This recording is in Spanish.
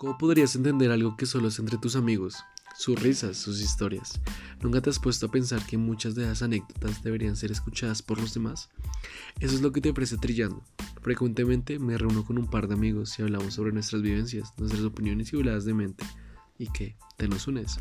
¿Cómo podrías entender algo que solo es entre tus amigos? Sus risas, sus historias. ¿Nunca te has puesto a pensar que muchas de esas anécdotas deberían ser escuchadas por los demás? Eso es lo que te ofrece Trillando. Frecuentemente me reúno con un par de amigos y hablamos sobre nuestras vivencias, nuestras opiniones y voladas de mente. ¿Y qué? ¿Te nos unes?